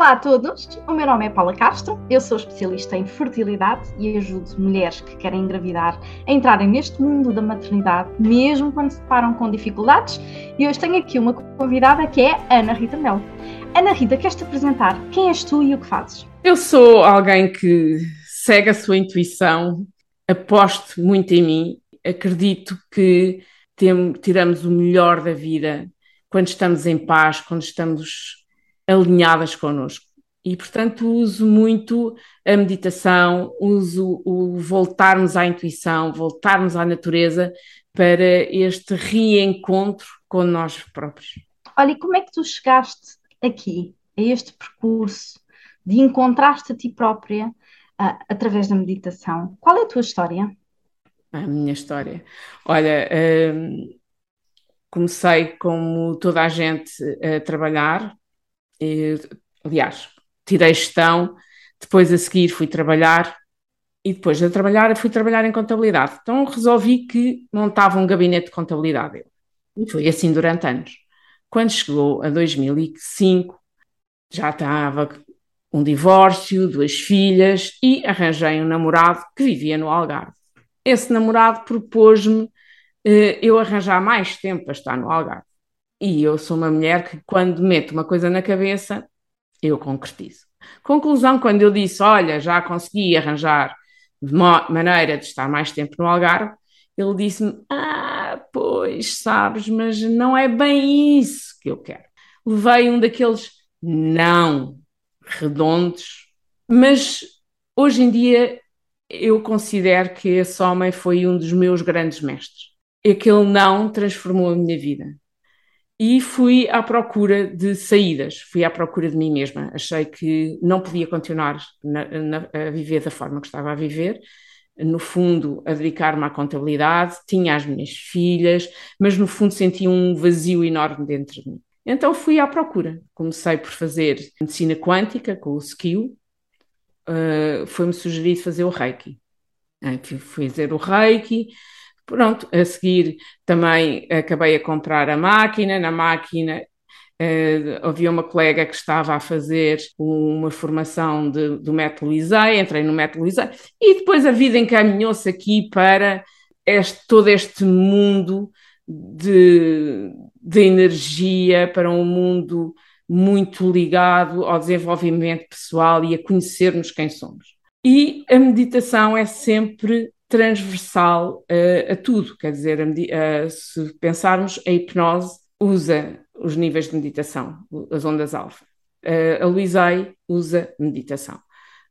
Olá a todos, o meu nome é Paula Castro, eu sou especialista em fertilidade e ajudo mulheres que querem engravidar a entrarem neste mundo da maternidade, mesmo quando se deparam com dificuldades. E hoje tenho aqui uma convidada que é Ana Rita Melo. Ana Rita, queres-te apresentar? Quem és tu e o que fazes? Eu sou alguém que segue a sua intuição, aposto muito em mim, acredito que tiramos o melhor da vida quando estamos em paz, quando estamos alinhadas connosco. E, portanto, uso muito a meditação, uso o voltarmos à intuição, voltarmos à natureza para este reencontro com nós próprios. Olha, e como é que tu chegaste aqui, a este percurso de encontrar-te a ti própria uh, através da meditação? Qual é a tua história? A minha história. Olha, hum, comecei como toda a gente a trabalhar, e, aliás, tirei gestão, depois a seguir fui trabalhar e depois de trabalhar fui trabalhar em contabilidade. Então resolvi que montava um gabinete de contabilidade. E foi assim durante anos. Quando chegou a 2005, já estava um divórcio, duas filhas e arranjei um namorado que vivia no Algarve. Esse namorado propôs-me eh, eu arranjar mais tempo para estar no Algarve. E eu sou uma mulher que, quando meto uma coisa na cabeça, eu concretizo. Conclusão, quando eu disse, olha, já consegui arranjar maneira de estar mais tempo no Algarve, ele disse-me, ah, pois, sabes, mas não é bem isso que eu quero. Levei um daqueles não redondos, mas hoje em dia eu considero que esse homem foi um dos meus grandes mestres. Aquele não transformou a minha vida e fui à procura de saídas, fui à procura de mim mesma. Achei que não podia continuar na, na, a viver da forma que estava a viver, no fundo, a dedicar-me à contabilidade, tinha as minhas filhas, mas no fundo sentia um vazio enorme dentro de mim. Então fui à procura. Comecei por fazer medicina quântica com o skill, uh, foi-me sugerido fazer o Reiki. Uh, fui fazer o Reiki, Pronto, a seguir também acabei a comprar a máquina, na máquina Uh, havia uma colega que estava a fazer uma formação de, do método entrei no método e depois a vida encaminhou-se aqui para este, todo este mundo de, de energia, para um mundo muito ligado ao desenvolvimento pessoal e a conhecermos quem somos. E a meditação é sempre transversal uh, a tudo, quer dizer, a, a, se pensarmos, a hipnose usa os níveis de meditação, as ondas alfa. Uh, a Luizai usa meditação.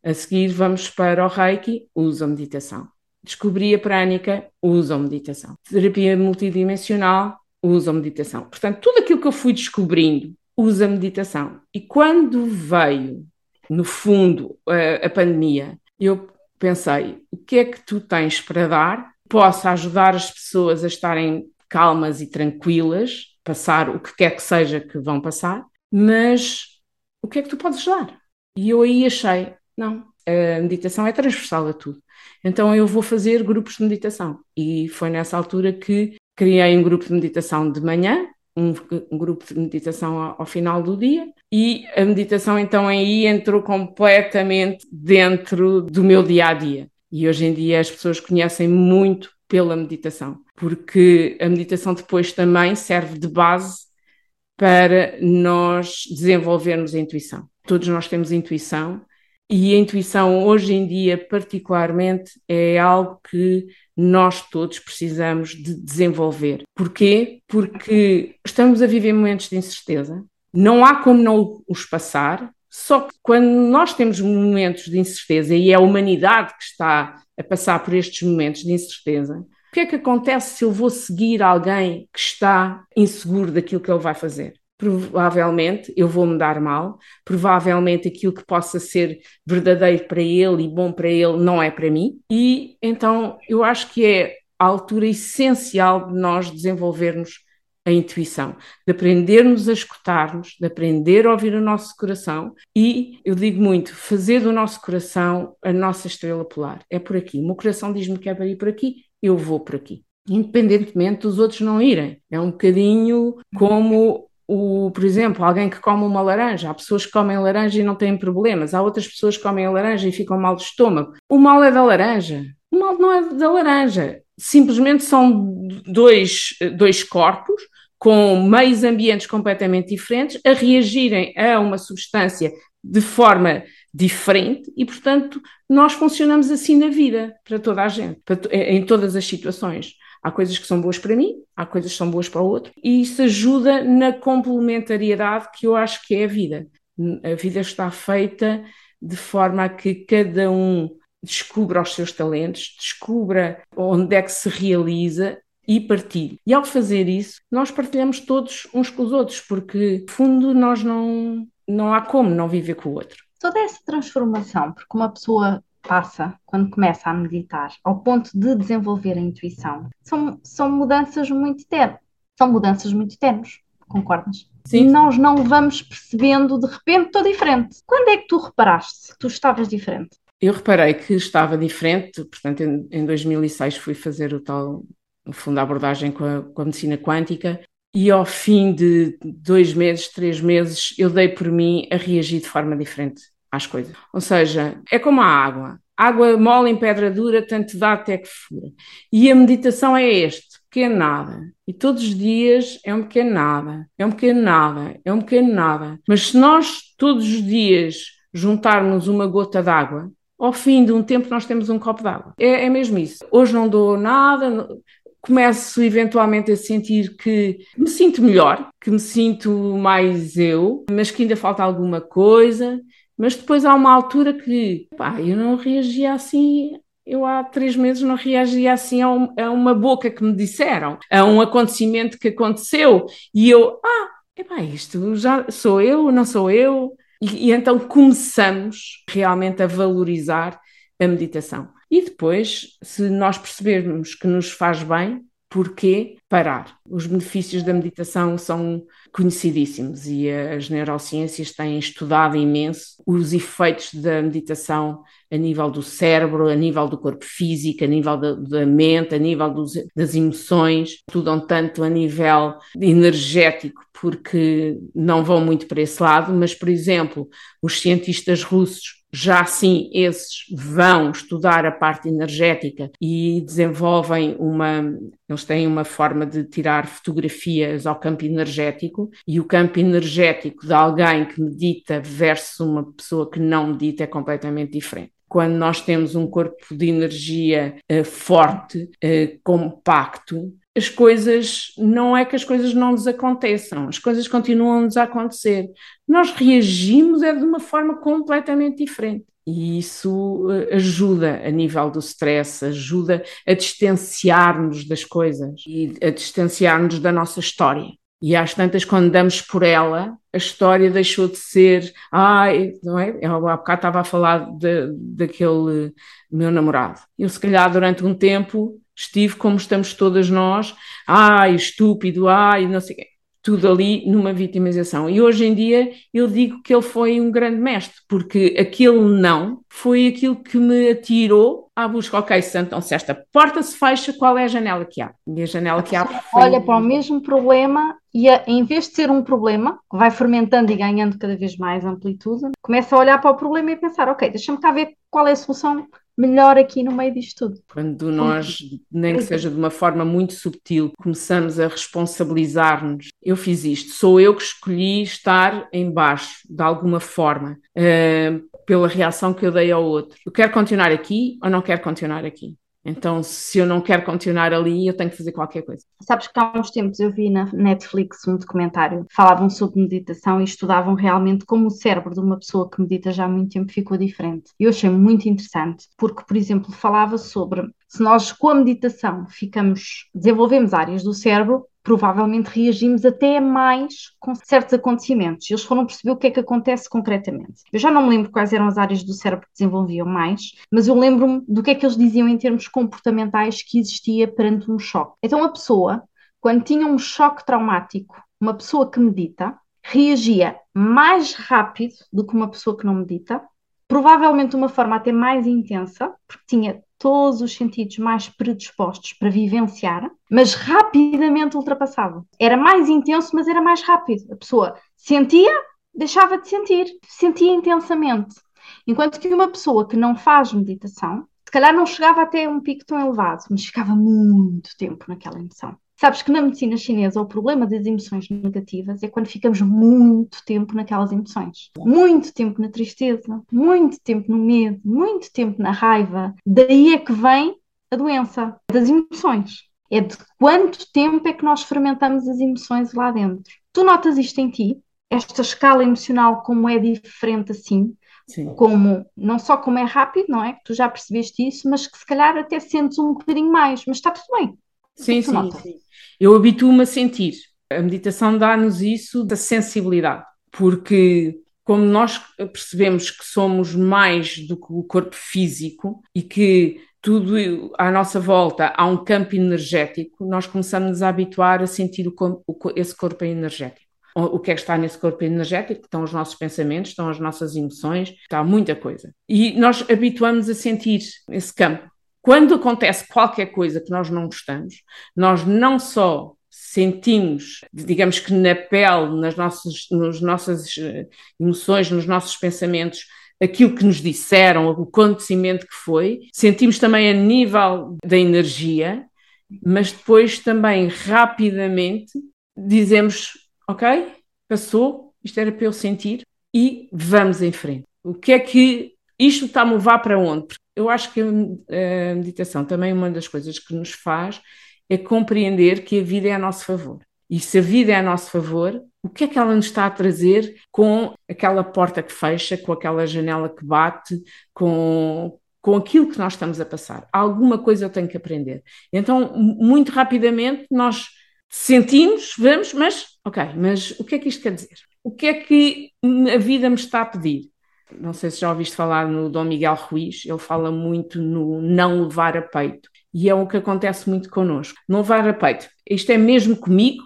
A seguir vamos para o Reiki, usa meditação. Descobri a prânica, usa meditação. Terapia multidimensional, usa meditação. Portanto, tudo aquilo que eu fui descobrindo usa meditação. E quando veio, no fundo, a, a pandemia, eu pensei: o que é que tu tens para dar? Possa ajudar as pessoas a estarem calmas e tranquilas, passar o que quer que seja que vão passar, mas o que é que tu podes dar? E eu aí achei: não, a meditação é transversal a tudo. Então eu vou fazer grupos de meditação. E foi nessa altura que criei um grupo de meditação de manhã, um, grupo de meditação ao, final do dia e a meditação então aí entrou completamente dentro do meu dia a dia. E hoje em dia as pessoas conhecem muito pela meditação, porque a meditação depois também serve de base para nós desenvolvermos a intuição. Todos nós temos intuição e a intuição hoje em dia particularmente é algo que nós todos precisamos de desenvolver. Porquê? Porque estamos a viver momentos de incerteza, não há como não os passar, só que quando nós temos momentos de incerteza e é a humanidade que está a passar por estes momentos de incerteza, o que é que acontece se eu vou seguir alguém que está inseguro daquilo que ele vai fazer? provavelmente eu vou me dar mal, provavelmente aquilo que possa ser verdadeiro para ele e bom para ele não é para mim, e então eu acho que é a altura essencial de nós desenvolvermos a intuição, de aprendermos a escutar-nos, de aprender a ouvir o nosso coração e, eu digo muito, fazer do nosso coração a nossa estrela polar. É por aqui. O meu coração diz-me que é para ir por aqui, eu vou por aqui. Independentemente dos outros não irem. É um bocadinho como o, por exemplo, alguém que come uma laranja, há pessoas que comem laranja e não têm problemas, há outras pessoas que comem laranja e ficam mal de estômago. O mal é da laranja, o mal não é da laranja. Simplesmente são dois, dois corpos com meios ambientes completamente diferentes a reagirem a uma substância de forma diferente e, portanto, nós funcionamos assim na vida, para toda a gente, para, em todas as situações. Há coisas que são boas para mim, há coisas que são boas para o outro, e isso ajuda na complementariedade que eu acho que é a vida. A vida está feita de forma a que cada um descubra os seus talentos, descubra onde é que se realiza e partilhe. E ao fazer isso, nós partilhamos todos uns com os outros, porque, no fundo, nós não, não há como não viver com o outro. Toda essa transformação, porque uma pessoa passa quando começa a meditar, ao ponto de desenvolver a intuição, são, são mudanças muito tenues. São mudanças muito tenues, concordas? Sim. Nós não vamos percebendo, de repente, estou diferente. Quando é que tu reparaste que tu estavas diferente? Eu reparei que estava diferente, portanto, em, em 2006 fui fazer o tal, no fundo, a abordagem com a, com a medicina quântica e ao fim de dois meses, três meses, eu dei por mim a reagir de forma diferente às coisas. Ou seja, é como a água. Água mole em pedra dura, tanto dá até que fura. E a meditação é este, pequeno nada. E todos os dias é um pequeno nada, é um pequeno nada, é um pequeno nada. Mas se nós todos os dias juntarmos uma gota d'água, ao fim de um tempo nós temos um copo d'água. É, é mesmo isso. Hoje não dou nada, começo eventualmente a sentir que me sinto melhor, que me sinto mais eu, mas que ainda falta alguma coisa. Mas depois há uma altura que, pá, eu não reagia assim. Eu há três meses não reagia assim a, um, a uma boca que me disseram, a um acontecimento que aconteceu, e eu, ah, epá, isto já sou eu, não sou eu. E, e então começamos realmente a valorizar a meditação. E depois, se nós percebermos que nos faz bem, porquê parar? Os benefícios da meditação são conhecidíssimos e as neurociências têm estudado imenso os efeitos da meditação a nível do cérebro, a nível do corpo físico, a nível da, da mente, a nível dos, das emoções, estudam tanto a nível energético, porque não vão muito para esse lado, mas, por exemplo, os cientistas russos já sim esses vão estudar a parte energética e desenvolvem uma, eles têm uma forma de tirar fotografias ao campo energético e o campo energético de alguém que medita versus uma pessoa que não medita é completamente diferente quando nós temos um corpo de energia uh, forte, uh, compacto, as coisas, não é que as coisas não nos aconteçam, as coisas continuam-nos a acontecer. Nós reagimos é de uma forma completamente diferente. E isso uh, ajuda a nível do stress, ajuda a distanciar-nos das coisas e a distanciar-nos da nossa história. E às tantas, quando damos por ela, a história deixou de ser. Ai, não é? Eu há bocado estava a falar de, daquele meu namorado. Eu, se calhar, durante um tempo, estive como estamos todas nós. Ai, estúpido, ai, não sei o quê tudo ali numa vitimização. E hoje em dia eu digo que ele foi um grande mestre, porque aquele não foi aquilo que me atirou à busca. Ok, então se esta porta se fecha, qual é a janela que há? E a janela que há. Foi... Olha para o mesmo problema e a, em vez de ser um problema, vai fermentando e ganhando cada vez mais amplitude, começa a olhar para o problema e pensar, ok, deixa-me cá ver qual é a solução melhor aqui no meio disto tudo. Quando nós, nem que seja de uma forma muito subtil, começamos a responsabilizar-nos, eu fiz isto, sou eu que escolhi estar em baixo, de alguma forma, uh, pela reação que eu dei ao outro. Eu quero continuar aqui ou não quero continuar aqui? Então, se eu não quero continuar ali, eu tenho que fazer qualquer coisa. Sabes que há uns tempos eu vi na Netflix um documentário, falavam sobre meditação e estudavam realmente como o cérebro de uma pessoa que medita já há muito tempo ficou diferente. Eu achei muito interessante, porque, por exemplo, falava sobre se nós com a meditação ficamos, desenvolvemos áreas do cérebro provavelmente reagimos até mais com certos acontecimentos. Eles foram perceber o que é que acontece concretamente. Eu já não me lembro quais eram as áreas do cérebro que desenvolviam mais, mas eu lembro-me do que é que eles diziam em termos comportamentais que existia perante um choque. Então, a pessoa, quando tinha um choque traumático, uma pessoa que medita, reagia mais rápido do que uma pessoa que não medita provavelmente de uma forma até mais intensa, porque tinha todos os sentidos mais predispostos para vivenciar, mas rapidamente ultrapassava. Era mais intenso, mas era mais rápido. A pessoa sentia, deixava de sentir, sentia intensamente. Enquanto que uma pessoa que não faz meditação, se calhar não chegava até um pico tão elevado, mas ficava muito tempo naquela emoção. Sabes que na medicina chinesa o problema das emoções negativas é quando ficamos muito tempo naquelas emoções. Muito tempo na tristeza, muito tempo no medo, muito tempo na raiva. Daí é que vem a doença das emoções. É de quanto tempo é que nós fermentamos as emoções lá dentro. Tu notas isto em ti? Esta escala emocional, como é diferente assim? Sim. Como, não só como é rápido, não é? Que tu já percebeste isso, mas que se calhar até sentes um bocadinho mais, mas está tudo bem. Sim, sim, sim. Eu habituo-me a sentir. A meditação dá-nos isso da sensibilidade, porque como nós percebemos que somos mais do que o corpo físico e que tudo à nossa volta há um campo energético, nós começamos a habituar a sentir o, o, esse corpo energético. O, que é que está nesse corpo energético? Estão os nossos pensamentos, estão as nossas emoções, está muita coisa. E nós habituamos a sentir esse campo. Quando acontece qualquer coisa que nós não gostamos, nós não só sentimos, digamos que na pele, nas nossas, nas nossas eh, emoções, nos nossos pensamentos, aquilo que nos disseram, o acontecimento que foi, sentimos também a nível da energia, mas depois também rapidamente dizemos: Ok, passou, isto era para eu sentir, e vamos em frente. O que é que isto está a levar para onde? Eu acho que a meditação também uma das coisas que nos faz é compreender que a vida é a nosso favor. E se a vida é a nosso favor, o que é que ela nos está a trazer com aquela porta que fecha, com aquela janela que bate, com, com aquilo que nós estamos a passar? Alguma coisa eu tenho que aprender. Então, muito rapidamente, nós sentimos, vamos, mas, ok, mas o que é que isto quer dizer? O que é que a vida me está a pedir? Não sei se já ouviste falar no Dom Miguel Ruiz, ele fala muito no não levar a peito. E é o que acontece muito connosco. Não levar a peito. Isto é mesmo comigo?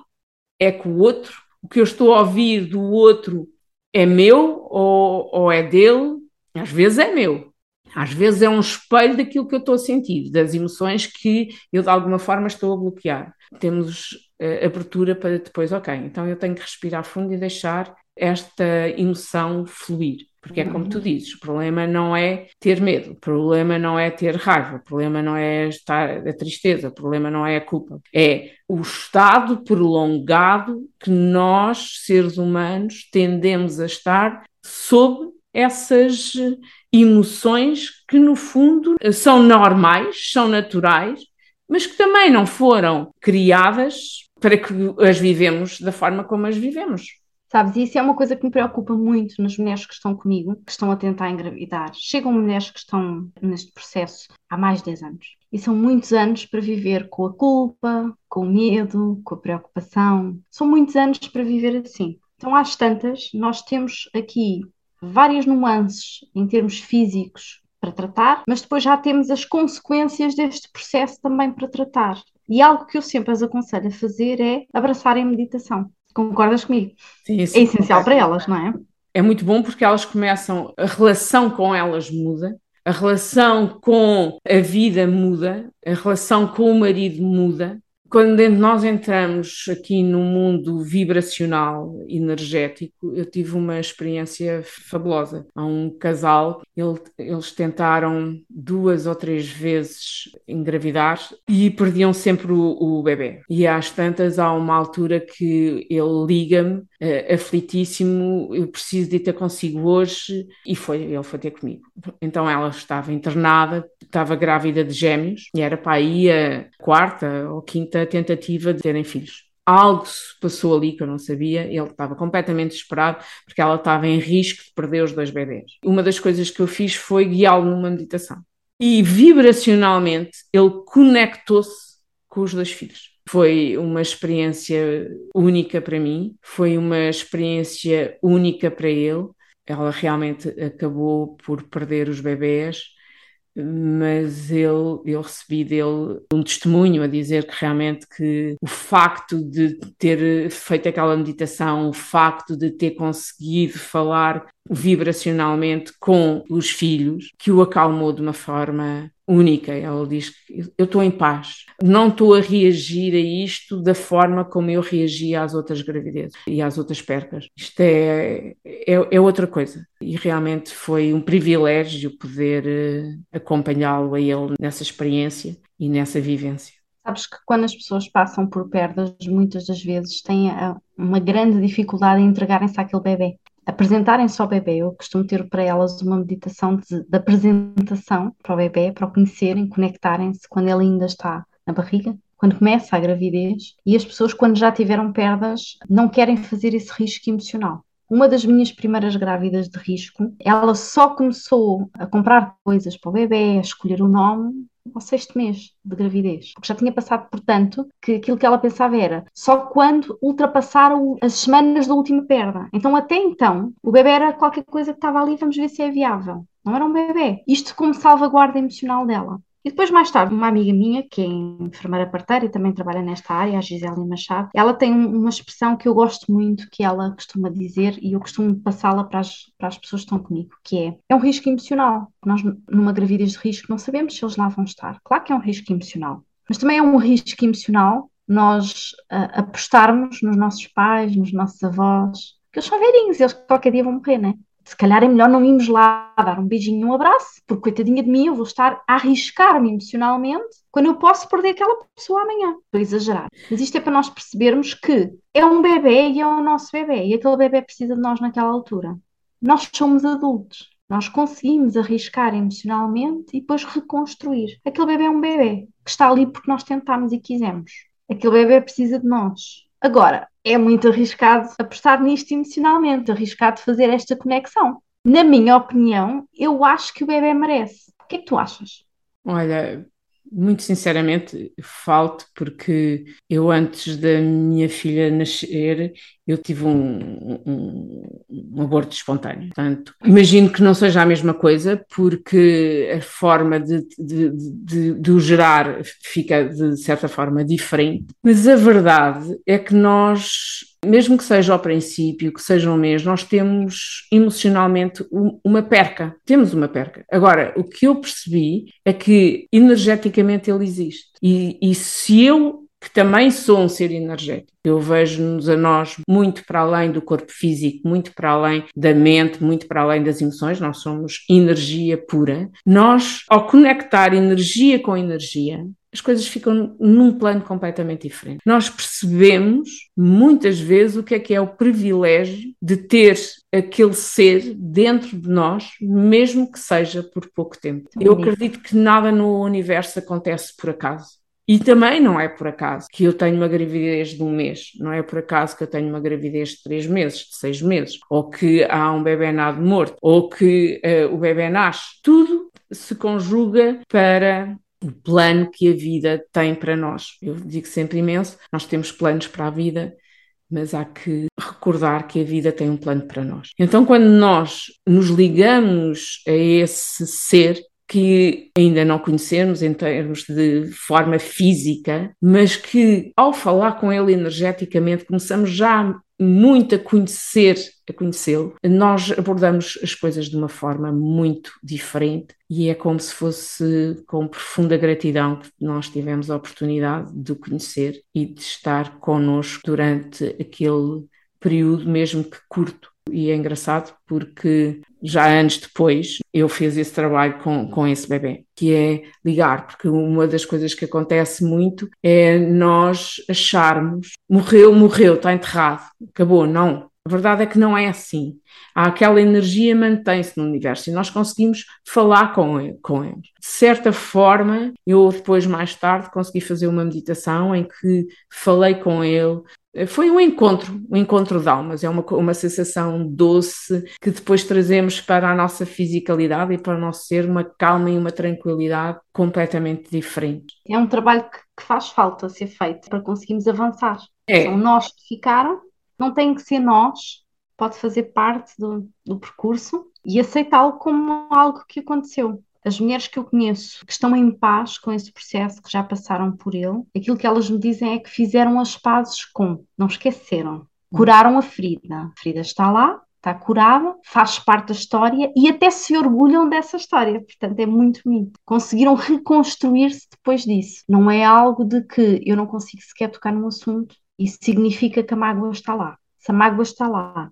É com o outro? O que eu estou a ouvir do outro é meu ou, ou é dele? Às vezes é meu. Às vezes é um espelho daquilo que eu estou a sentir, das emoções que eu de alguma forma estou a bloquear. Temos uh, abertura para depois, ok, então eu tenho que respirar fundo e deixar esta emoção fluir. Porque é como tu uhum. dizes, o problema não é ter medo, o problema não é ter raiva, o problema não é estar a tristeza, o problema não é a culpa. É o estado prolongado que nós, seres humanos, tendemos a estar sob essas emoções que, no fundo, são normais, são naturais, mas que também não foram criadas para que as vivemos da forma como as vivemos. Sabes, isso é uma coisa que me preocupa muito nas mulheres que estão comigo, que estão a tentar engravidar. Chegam mulheres que estão neste processo há mais de 10 anos. E são muitos anos para viver com a culpa, com o medo, com a preocupação. São muitos anos para viver assim. Então, às tantas, nós temos aqui várias nuances em termos físicos para tratar, mas depois já temos as consequências deste processo também para tratar. E algo que eu sempre as aconselho a fazer é abraçar a meditação. Concordas comigo? Sim, é essencial para elas, não é? É muito bom porque elas começam, a relação com elas muda, a relação com a vida muda, a relação com o marido muda, quando nós entramos aqui no mundo vibracional, energético, eu tive uma experiência fabulosa. Há um casal, ele, eles tentaram duas ou três vezes engravidar e perdiam sempre o, o bebê. E às tantas, há uma altura que ele liga-me, uh, aflitíssimo, eu preciso de ter consigo hoje, e foi, ele foi ter comigo. Então ela estava internada, estava grávida de gêmeos, e era para aí a quarta ou quinta tentativa de terem filhos. Algo se passou ali que eu não sabia, ele estava completamente desesperado porque ela estava em risco de perder os dois bebês. Uma das coisas que eu fiz foi guiá-lo numa meditação. E vibracionalmente ele conectou-se com os dois filhos. Foi uma experiência única para mim, foi uma experiência única para ele. Ela realmente acabou por perder os bebês mas ele, eu recebi dele um testemunho a dizer que realmente que o facto de ter feito aquela meditação, o facto de ter conseguido falar vibracionalmente com os filhos, que o acalmou de uma forma única. Ela diz que eu estou em paz, não estou a reagir a isto da forma como eu reagia às outras gravidezes e às outras percas. Isto é, é, é outra coisa. E realmente foi um privilégio poder uh, acompanhá-lo a ele nessa experiência e nessa vivência. Sabes que quando as pessoas passam por perdas, muitas das vezes têm eh, uma grande dificuldade em entregarem-se àquele bebê apresentarem-se ao bebê. Eu costumo ter para elas uma meditação de, de apresentação para o bebê, para o conhecerem, conectarem-se quando ele ainda está na barriga, quando começa a gravidez. E as pessoas, quando já tiveram perdas, não querem fazer esse risco emocional. Uma das minhas primeiras grávidas de risco, ela só começou a comprar coisas para o bebê, a escolher o nome, ao sexto mês de gravidez. Porque já tinha passado, portanto, que aquilo que ela pensava era só quando ultrapassaram as semanas da última perda. Então, até então, o bebê era qualquer coisa que estava ali, vamos ver se é viável. Não era um bebê. Isto como salvaguarda emocional dela. E depois, mais tarde, uma amiga minha, que é enfermeira parteira e também trabalha nesta área, a Gisele Machado, ela tem uma expressão que eu gosto muito, que ela costuma dizer, e eu costumo passá-la para as, para as pessoas que estão comigo, que é, é um risco emocional. Nós, numa gravidez de risco, não sabemos se eles lá vão estar. Claro que é um risco emocional, mas também é um risco emocional nós uh, apostarmos nos nossos pais, nos nossos avós, que eles são velhinhos, eles qualquer dia vão morrer, né? Se calhar é melhor não irmos lá dar um beijinho um abraço, porque coitadinha de mim, eu vou estar a arriscar-me emocionalmente quando eu posso perder aquela pessoa amanhã. Estou a exagerar. Mas isto é para nós percebermos que é um bebê e é o nosso bebê, e aquele bebê precisa de nós naquela altura. Nós somos adultos. Nós conseguimos arriscar emocionalmente e depois reconstruir. Aquele bebê é um bebê que está ali porque nós tentámos e quisemos. Aquele bebê precisa de nós. Agora, é muito arriscado apostar nisto emocionalmente, arriscado fazer esta conexão. Na minha opinião, eu acho que o bebê merece. O que é que tu achas? Olha, muito sinceramente, falto porque eu antes da minha filha nascer, eu tive um, um, um, aborto espontâneo. Portanto, imagino que não seja a mesma coisa, porque a forma de, de, de, de o gerar fica de certa forma diferente. Mas a verdade é que nós mesmo que seja ao princípio, que seja um mês, nós temos emocionalmente uma perca. Temos uma perca. Agora, o que eu percebi é que energeticamente ele existe. E, e se eu que também sou um ser energético. Eu vejo-nos a nós muito para além do corpo físico, muito para além da mente, muito para além das emoções, nós somos energia pura. Nós, ao conectar energia com energia, as coisas ficam num plano completamente diferente. Nós percebemos muitas vezes o que é que é o privilégio de ter aquele ser dentro de nós, mesmo que seja por pouco tempo. Eu acredito que nada no universo acontece por acaso. E também não é por acaso que eu tenho uma gravidez de um mês, não é por acaso que eu tenho uma gravidez de três meses, de seis meses, ou que há um bebê nado morto, ou que uh, o bebê nasce. Tudo se conjuga para o plano que a vida tem para nós. Eu digo sempre imenso, nós temos planos para a vida, mas há que recordar que a vida tem um plano para nós. Então, quando nós nos ligamos a esse ser, que ainda não conhecemos em termos de forma física, mas que ao falar com ele energeticamente começamos já muito a conhecer, a conhecê-lo, nós abordamos as coisas de uma forma muito diferente e é como se fosse com profunda gratidão que nós tivemos a oportunidade de o conhecer e de estar connosco durante aquele período, mesmo que curto. E é engraçado porque já anos depois eu fiz esse trabalho com, com esse bebê, que é ligar, porque uma das coisas que acontece muito é nós acharmos morreu, morreu, está enterrado, acabou. Não. A verdade é que não é assim. Há aquela energia mantém-se no universo e nós conseguimos falar com, ele, com eles. De certa forma, eu depois, mais tarde, consegui fazer uma meditação em que falei com ele, foi um encontro, um encontro de almas, é uma, uma sensação doce que depois trazemos para a nossa fisicalidade e para o nosso ser uma calma e uma tranquilidade completamente diferente. É um trabalho que, que faz falta ser feito para conseguirmos avançar. É. São nós que ficaram, não tem que ser nós, pode fazer parte do, do percurso e aceitá-lo como algo que aconteceu. As mulheres que eu conheço que estão em paz com esse processo, que já passaram por ele, aquilo que elas me dizem é que fizeram as pazes com, não esqueceram, curaram a ferida. A ferida está lá, está curada, faz parte da história e até se orgulham dessa história. Portanto, é muito bonito. Conseguiram reconstruir-se depois disso. Não é algo de que eu não consigo sequer tocar num assunto, isso significa que a mágoa está lá. Se a mágoa está lá,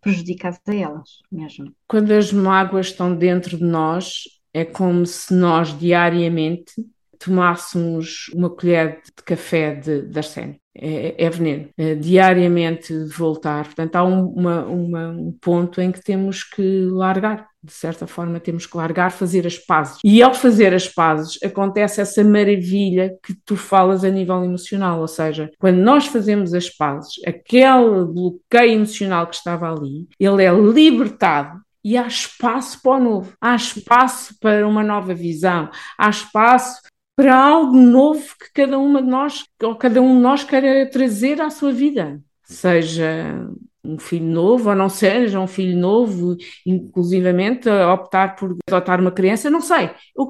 prejudica-as a elas mesmo. Quando as mágoas estão dentro de nós, é como se nós diariamente tomássemos uma colher de café de, de arsénio é, é veneno. É, diariamente voltar. Portanto, há um, uma, uma, um ponto em que temos que largar. De certa forma, temos que largar, fazer as pazes. E ao fazer as pazes, acontece essa maravilha que tu falas a nível emocional. Ou seja, quando nós fazemos as pazes, aquele bloqueio emocional que estava ali, ele é libertado e há espaço para o novo, há espaço para uma nova visão, há espaço para algo novo que cada uma de nós, ou cada um de nós queira trazer à sua vida, seja um filho novo ou não seja um filho novo, inclusivamente optar por adotar uma criança, não sei,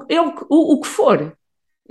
é o, o, o que for.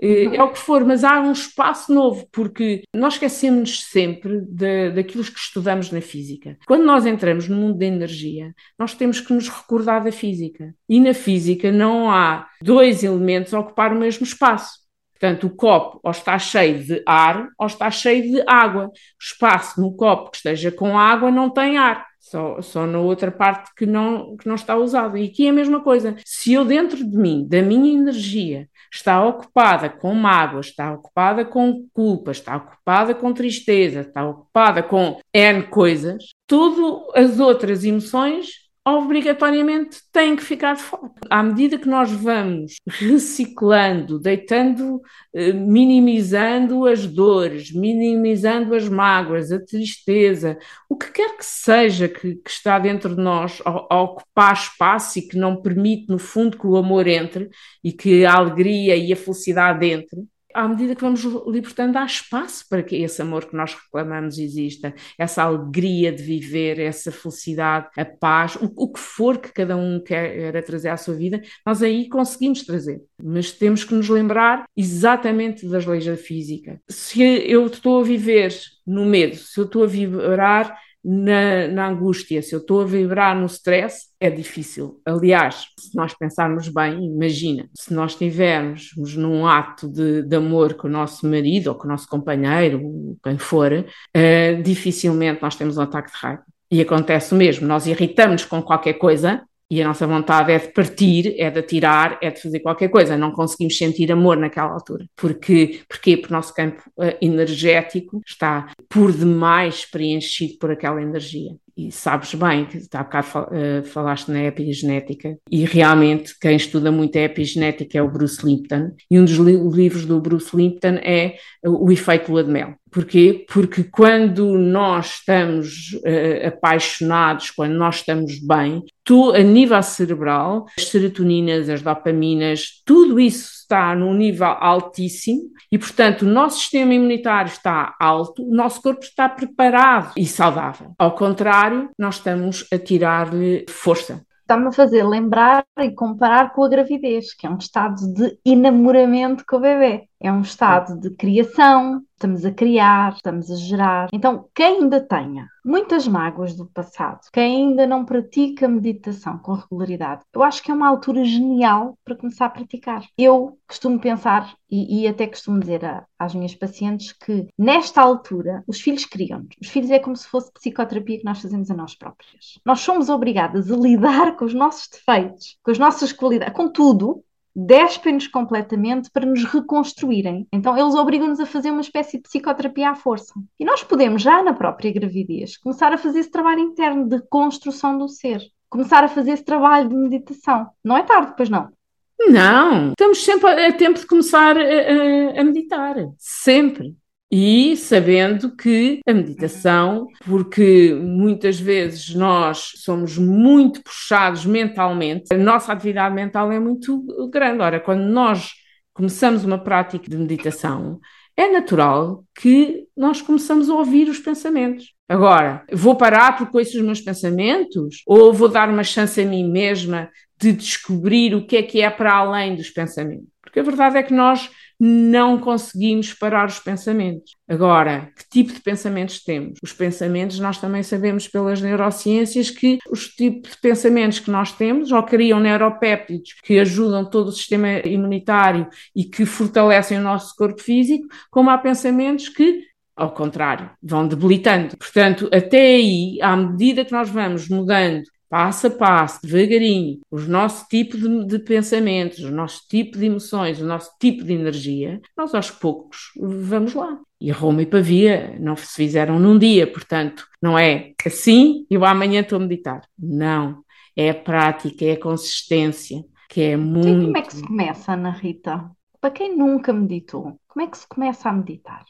É, é o que for, mas há um espaço novo, porque nós esquecemos sempre de, daquilo que estudamos na física. Quando nós entramos no mundo da energia, nós temos que nos recordar da física. E na física não há dois elementos a ocupar o mesmo espaço. Portanto, o copo ou está cheio de ar ou está cheio de água. O espaço no copo que esteja com água não tem ar. Só, só na outra parte que não, que não está usado. E aqui é a mesma coisa. Se eu dentro de mim, da minha energia, está ocupada com mágoa, está ocupada com culpa, está ocupada com tristeza, está ocupada com N coisas, todas as outras emoções obrigatoriamente têm que ficar de fora. À medida que nós vamos reciclando, deitando, eh, minimizando as dores, minimizando as mágoas, a tristeza, o que quer que seja que, que está dentro de nós a, a, ocupar espaço e que não permite, no fundo, que o amor entre e que a alegria e a felicidade entre, à medida que vamos libertando, há espaço para que esse amor que nós reclamamos exista, essa alegria de viver, essa felicidade, a paz, o, o que for que cada um quer trazer à sua vida, nós aí conseguimos trazer. Mas temos que nos lembrar exatamente das leis da física. Se eu estou a viver no medo, se eu estou a vibrar na, na, angústia, se eu estou a vibrar no stress, é difícil. Aliás, se nós pensarmos bem, imagina, se nós estivermos num ato de, de, amor com o nosso marido ou com o nosso companheiro, quem for, uh, dificilmente nós temos um ataque de raiva. E acontece o mesmo, nós irritamos com qualquer coisa e a nossa vontade é de partir, é de atirar, é de fazer qualquer coisa. Não conseguimos sentir amor naquela altura. Porque, porquê? Porque o nosso campo uh, energético está por demais preenchido por aquela energia e sabes bem, que há bocado uh, falaste na epigenética, e realmente quem estuda muito a epigenética é o Bruce Lipton, e um dos li livros do Bruce Lipton é O Efeito Lua de Mel. Porquê? Porque quando nós estamos uh, apaixonados, quando nós estamos bem, tu, a nível cerebral, as serotoninas, as dopaminas, tudo isso está num nível altíssimo e, portanto, o nosso sistema imunitário está alto, o nosso corpo está preparado e saudável. Ao contrário, nós estamos a tirar-lhe força está-me a fazer lembrar e comparar com a gravidez, que é um estado de enamoramento com o bebê. É um estado de criação, estamos a criar, estamos a gerar. Então, quem ainda tenha muitas mágoas do passado, quem ainda não pratica meditação com regularidade, eu acho que é uma altura genial para começar a praticar. Eu costumo pensar, e, e até costumo dizer a, às minhas pacientes, que nesta altura os filhos criam-nos. Os filhos é como se fosse psicoterapia que nós fazemos a nós próprias. Nós somos obrigadas a lidar com os nossos defeitos, com as nossas qualidades, com tudo, despem-nos completamente para nos reconstruírem. Então, eles obrigam-nos a fazer uma espécie de psicoterapia à força. E nós podemos, já na própria gravidez, começar a fazer esse trabalho interno de construção do ser. Começar a fazer esse trabalho de meditação. Não é tarde, pois não? Não, estamos sempre a tempo de começar a, a, a meditar. Sempre. E sabendo que a meditação, porque muitas vezes nós somos muito puxados mentalmente, a nossa atividade mental é muito grande. Ora, quando nós começamos uma prática de meditação, é natural que nós começamos a ouvir os pensamentos. Agora, vou parar porque ouço os meus pensamentos? Ou vou dar uma chance a mim mesma de descobrir o que é que é para além dos pensamentos. Porque a verdade é que nós não conseguimos parar os pensamentos. Agora, que tipo de pensamentos temos? Os pensamentos, nós também sabemos pelas neurociências que os tipos de pensamentos que nós temos ou criam neuropéptidos que ajudam todo o sistema imunitário e que fortalecem o nosso corpo físico, como há pensamentos que ao contrário, vão debilitando. Portanto, até aí, à medida que nós vamos mudando passo a passo, devagarinho, o nosso tipo de, de, pensamentos, o nosso tipo de emoções, o nosso tipo de energia, nós aos poucos vamos lá. E Roma e Pavia não se fizeram num dia, portanto, não é assim eu amanhã estou a meditar. Não. É a prática, é a consistência, que é muito. E como é que se começa, Ana Rita? Para quem nunca meditou, como é que se começa a meditar?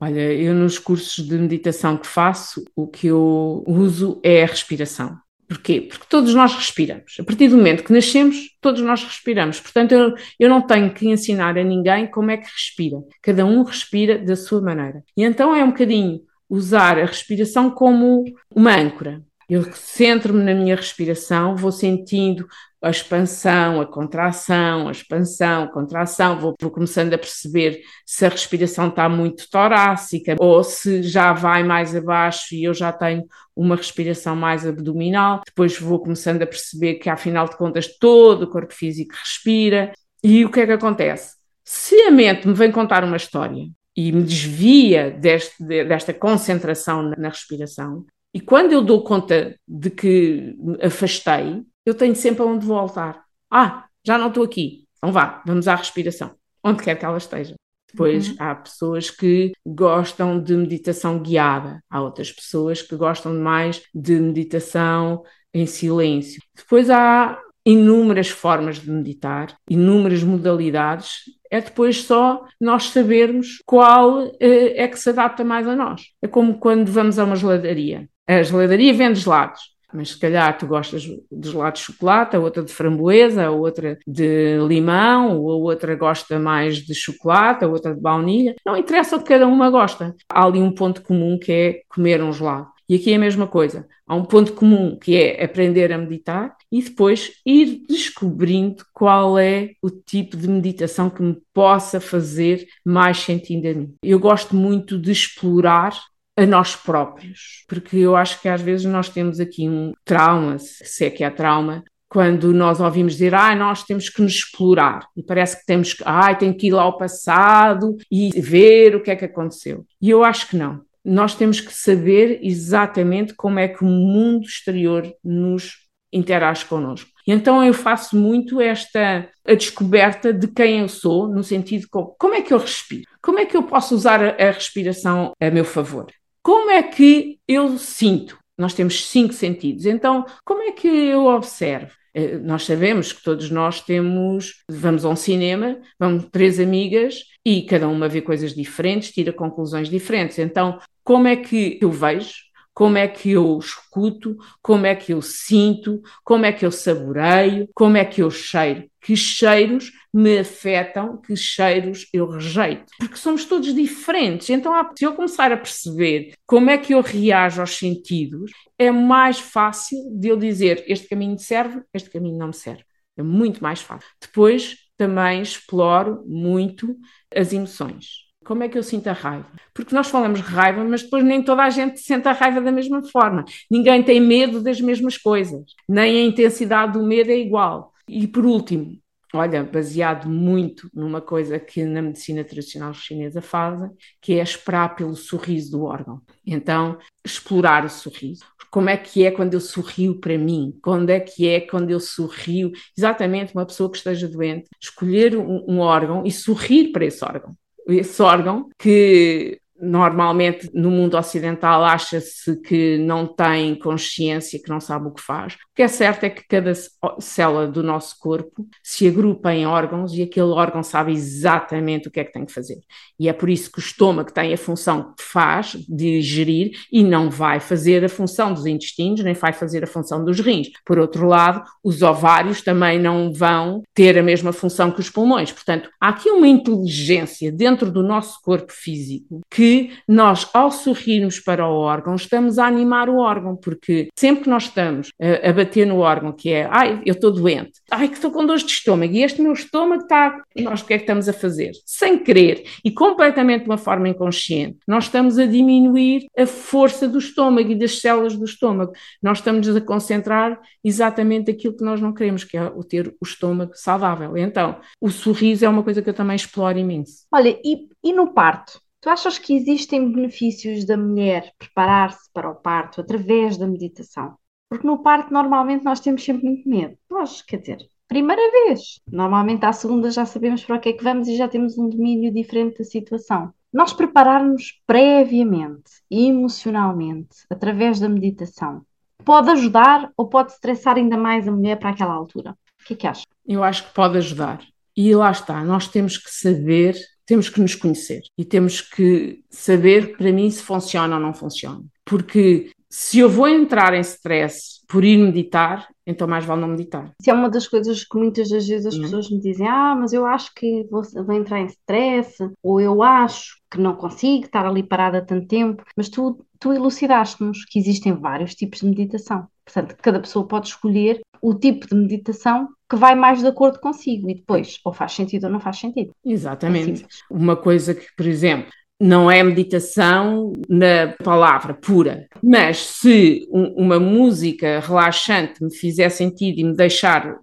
Olha, eu nos cursos de meditação que faço, o que eu uso é a respiração. Porquê? Porque todos nós respiramos. A partir do momento que nascemos, todos nós respiramos. Portanto, eu, eu não tenho que ensinar a ninguém como é que respira. Cada um respira da sua maneira. E então é um bocadinho usar a respiração como uma âncora. Eu centro-me na minha respiração, vou sentindo a expansão, a contração, a expansão, a contração, vou, começando a perceber se a respiração está muito torácica ou se já vai mais abaixo e eu já tenho uma respiração mais abdominal. Depois vou começando a perceber que, afinal de contas, todo o corpo físico respira. E o que é que acontece? Se a mente me vem contar uma história e me desvia deste, desta concentração na respiração, e quando eu dou conta de que afastei, eu tenho sempre aonde voltar. Ah, já não estou aqui. Então vá, vamos à respiração, onde quer que ela esteja. Depois uhum. há pessoas que gostam de meditação guiada, há outras pessoas que gostam mais de meditação em silêncio. Depois há inúmeras formas de meditar, inúmeras modalidades. É depois só nós sabermos qual eh, é que se adapta mais a nós. É como quando vamos a uma geladaria. A geladaria vende gelados mas se calhar tu gostas de gelado de chocolate, a outra de framboesa, a outra de limão, ou a outra gosta mais de chocolate, a outra de baunilha. Não interessa o que cada uma gosta. Há ali um ponto comum que é comer um gelado. E aqui é a mesma coisa. Há um ponto comum que é aprender a meditar e depois ir descobrindo qual é o tipo de meditação que me possa fazer mais sentido a mim. Eu gosto muito de explorar a nós próprios, porque eu acho que às vezes nós temos aqui um trauma, se é que há trauma, quando nós ouvimos dizer, ah, nós temos que nos explorar, e parece que temos que, ah, tem que ir lá ao passado e ver o que é que aconteceu. E eu acho que não. Nós temos que saber exatamente como é que o mundo exterior nos interage connosco. E então eu faço muito esta a descoberta de quem eu sou, no sentido de como, como é que eu respiro, como é que eu posso usar a, a respiração a meu favor. Como é que eu sinto? Nós temos cinco sentidos, então como é que eu observo? Eh, nós sabemos que todos nós temos, vamos a um cinema, vamos três amigas e cada uma vê coisas diferentes, tira conclusões diferentes. Então, como é que eu vejo? Como é que eu escuto, como é que eu sinto, como é que eu saboreio, como é que eu cheiro, que cheiros me afetam, que cheiros eu rejeito. Porque somos todos diferentes. Então, se eu começar a perceber como é que eu reajo aos sentidos, é mais fácil de eu dizer este caminho serve, este caminho não me serve. É muito mais fácil. Depois também exploro muito as emoções. Como é que eu sinto a raiva? Porque nós falamos raiva, mas depois nem toda a gente sente a raiva da mesma forma. Ninguém tem medo das mesmas coisas, nem a intensidade do medo é igual. E por último, olha, baseado muito numa coisa que na medicina tradicional chinesa fazem, que é esperar pelo sorriso do órgão. Então, explorar o sorriso. Como é que é quando eu sorrio para mim? Quando é que é quando eu sorrio? Exatamente, uma pessoa que esteja doente, escolher um, um órgão e sorrir para esse órgão esse órgão que normalmente no mundo ocidental acha-se que não tem consciência, que não sabe o que faz. O que é certo é que cada célula do nosso corpo se agrupa em órgãos e aquele órgão sabe exatamente o que é que tem que fazer. E é por isso que o estômago tem a função que faz de digerir e não vai fazer a função dos intestinos, nem vai fazer a função dos rins. Por outro lado, os ovários também não vão ter a mesma função que os pulmões. Portanto, há aqui uma inteligência dentro do nosso corpo físico que nós, ao sorrirmos para o órgão, estamos a animar o órgão, porque sempre que nós estamos a, a bater no órgão, que é, ai, eu estou doente, ai, que estou com dores de estômago, e este meu estômago está, nós o que é que estamos a fazer? Sem querer e completamente de uma forma inconsciente, nós estamos a diminuir a força do estômago e das células do estômago. Nós estamos a concentrar exatamente aquilo que nós não queremos, que é o ter o estômago saudável. Então, o sorriso é uma coisa que eu também exploro imenso. Olha, e, e no parto? Tu achas que existem benefícios da mulher preparar-se para o parto através da meditação? Porque no parto normalmente nós temos sempre muito medo. Nós, quer dizer, primeira vez. Normalmente à segunda já sabemos para o que é que vamos e já temos um domínio diferente da situação. Nós prepararmos previamente, emocionalmente, através da meditação, pode ajudar ou pode estressar ainda mais a mulher para aquela altura? O que é que achas? Eu acho que pode ajudar. E lá está, nós temos que saber, temos que nos conhecer e temos que saber para mim se funciona ou não funciona. Porque se eu vou entrar em stress por ir meditar, então mais vale não meditar. Isso é uma das coisas que muitas das vezes as uhum. pessoas me dizem: Ah, mas eu acho que vou, vou entrar em stress, ou eu acho que não consigo estar ali parada tanto tempo. Mas tu, tu elucidaste-nos que existem vários tipos de meditação. Portanto, cada pessoa pode escolher o tipo de meditação que vai mais de acordo consigo e depois ou faz sentido ou não faz sentido. Exatamente. É Uma coisa que, por exemplo, não é meditação na palavra pura, mas se um, uma música relaxante me fizer sentido e me deixar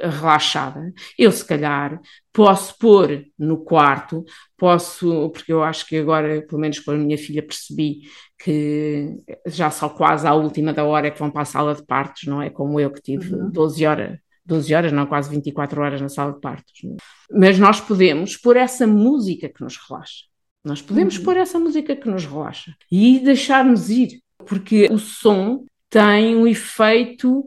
relaxada, eu se calhar posso pôr no quarto, posso, porque eu acho que agora, pelo menos com a minha filha, percebi que já só quase à última da hora é que vão para a sala de partos, não é como eu que tive uhum. 12 horas 12 horas, não, quase 24 horas na sala de partos. Mas nós podemos pôr essa música que nos relaxa. Nós podemos uhum. pôr essa música que nos relaxa e deixar-nos ir, porque o som tem um efeito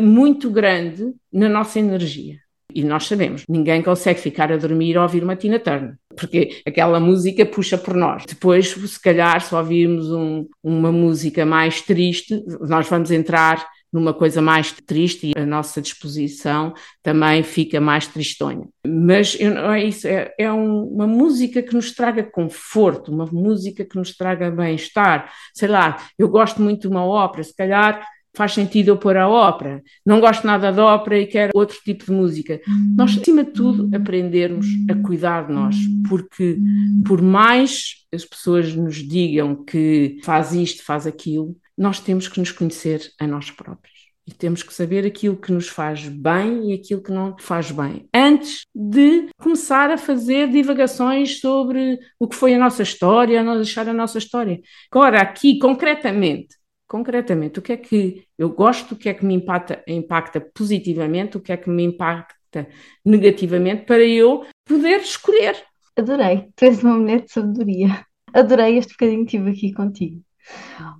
muito grande na nossa energia. E nós sabemos, ninguém consegue ficar a dormir ou ouvir uma Tina Turner, porque aquela música puxa por nós. Depois, se calhar, se ouvirmos um, uma música mais triste, nós vamos entrar numa coisa mais triste e a nossa disposição também fica mais tristonha. Mas não é isso, é, é um, uma música que nos traga conforto, uma música que nos traga bem-estar. Sei lá, eu gosto muito de uma ópera, se calhar faz sentido eu pôr a ópera. Não gosto nada da ópera e quero outro tipo de música. Nós, acima de tudo, aprendermos a cuidar de nós, porque por mais as pessoas nos digam que faz isto, faz aquilo, nós temos que nos conhecer a nós próprios. E temos que saber aquilo que nos faz bem e aquilo que não faz bem, antes de começar a fazer divagações sobre o que foi a nossa história, não deixar a nossa história. Agora, aqui, concretamente, concretamente, o que é que eu gosto, o que é que me impacta, impacta positivamente, o que é que me impacta negativamente, para eu poder escolher. Adorei, tu és uma mulher de sabedoria. Adorei este bocadinho que estive aqui contigo.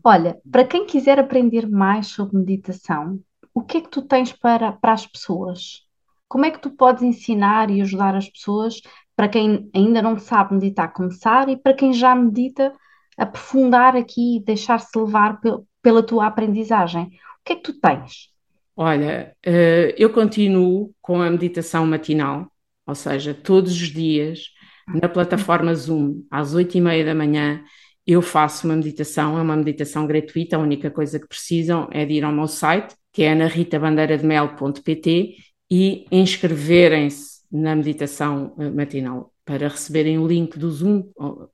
Olha, para quem quiser aprender mais sobre meditação, o que é que tu tens para, para as pessoas? Como é que tu podes ensinar e ajudar as pessoas para quem ainda não sabe meditar, começar e para quem já medita, aprofundar aqui e deixar-se levar pela tua aprendizagem? O que é que tu tens? Olha, eh, eu continuo com a meditação matinal, ou seja, todos os dias na plataforma Zoom, às oito e meia da manhã, eu faço uma meditação, é uma meditação gratuita, a única coisa que precisam é de ir ao meu site, que é anarritabandeirademel.pt e inscreverem-se na meditação eh, matinal para receberem o link do Zoom,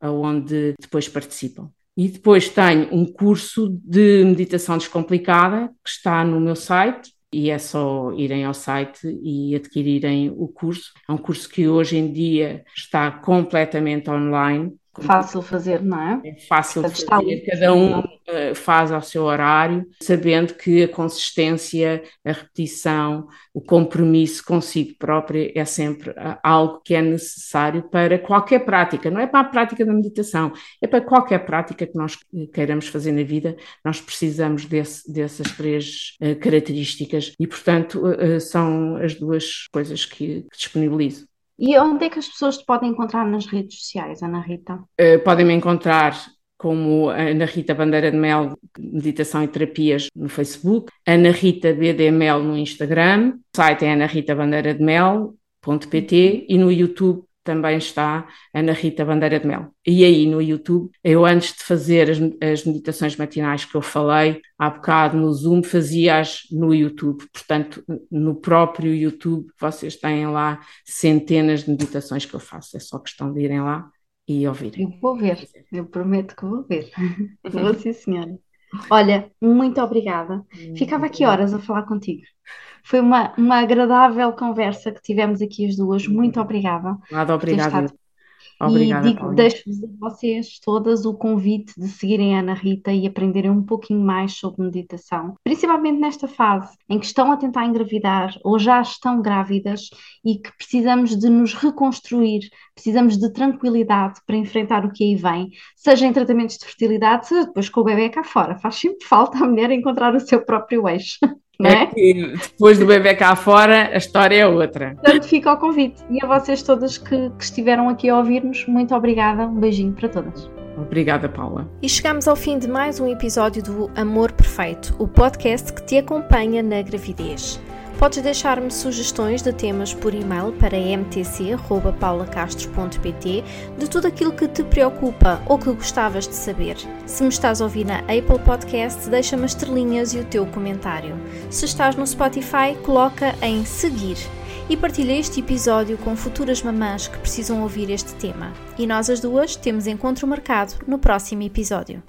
aonde depois participam. E depois tenho um curso de meditação descomplicada que está no meu site, e é só irem ao site e adquirirem o curso. É um curso que hoje em dia está completamente online Fácil fazer, não é? É fácil de fazer, cada um uh, faz ao seu horário, sabendo que a consistência, a repetição, o compromisso consigo próprio é sempre uh, algo que é necessário para qualquer prática, não é para a prática da meditação, é para qualquer prática que nós queiramos fazer na vida, nós precisamos desse, dessas três uh, características e, portanto, são as duas coisas que, que disponibilizo. E onde é que as pessoas te podem encontrar nas redes sociais, Ana Rita? Uh, podem me encontrar como Ana Rita Bandeira de Mel, Meditação e Terapias no Facebook, Ana Rita BDML no Instagram, o site é anaritabandeiradeMel.pt e no YouTube também está Ana Rita Bandeira de Mel. E aí no YouTube, eu antes de fazer as, as meditações matinais que eu falei há bocado no Zoom, fazia-as no YouTube. Portanto, no próprio YouTube, vocês têm lá centenas de meditações que eu faço. É só questão de irem lá e ouvirem. Eu vou ver, eu prometo que vou ver. vou sim, senhora. Olha, muito obrigada. Ficava aqui horas a falar contigo. Foi uma, uma agradável conversa que tivemos aqui as duas. Muito obrigada. Nada, obrigada. Obrigada, e digo, deixo-vos a vocês todas o convite de seguirem a Ana Rita e aprenderem um pouquinho mais sobre meditação, principalmente nesta fase em que estão a tentar engravidar ou já estão grávidas e que precisamos de nos reconstruir, precisamos de tranquilidade para enfrentar o que aí vem, seja em tratamentos de fertilidade, seja depois com o bebê cá fora. Faz sempre falta a mulher encontrar o seu próprio eixo. Não é? é depois do bebê cá fora, a história é outra. Portanto, fica o convite. E a vocês todas que, que estiveram aqui a ouvir-nos, muito obrigada. Um beijinho para todas. Obrigada, Paula. E chegamos ao fim de mais um episódio do Amor Perfeito, o podcast que te acompanha na gravidez. Podes deixar-me sugestões de temas por e-mail para mtc.paulacastro.pt de tudo aquilo que te preocupa ou que gostavas de saber. Se me estás a ouvir na Apple Podcast, deixa-me as estrelinhas e o teu comentário. Se estás no Spotify, coloca em seguir e partilha este episódio com futuras mamãs que precisam ouvir este tema. E nós as duas temos encontro marcado no próximo episódio.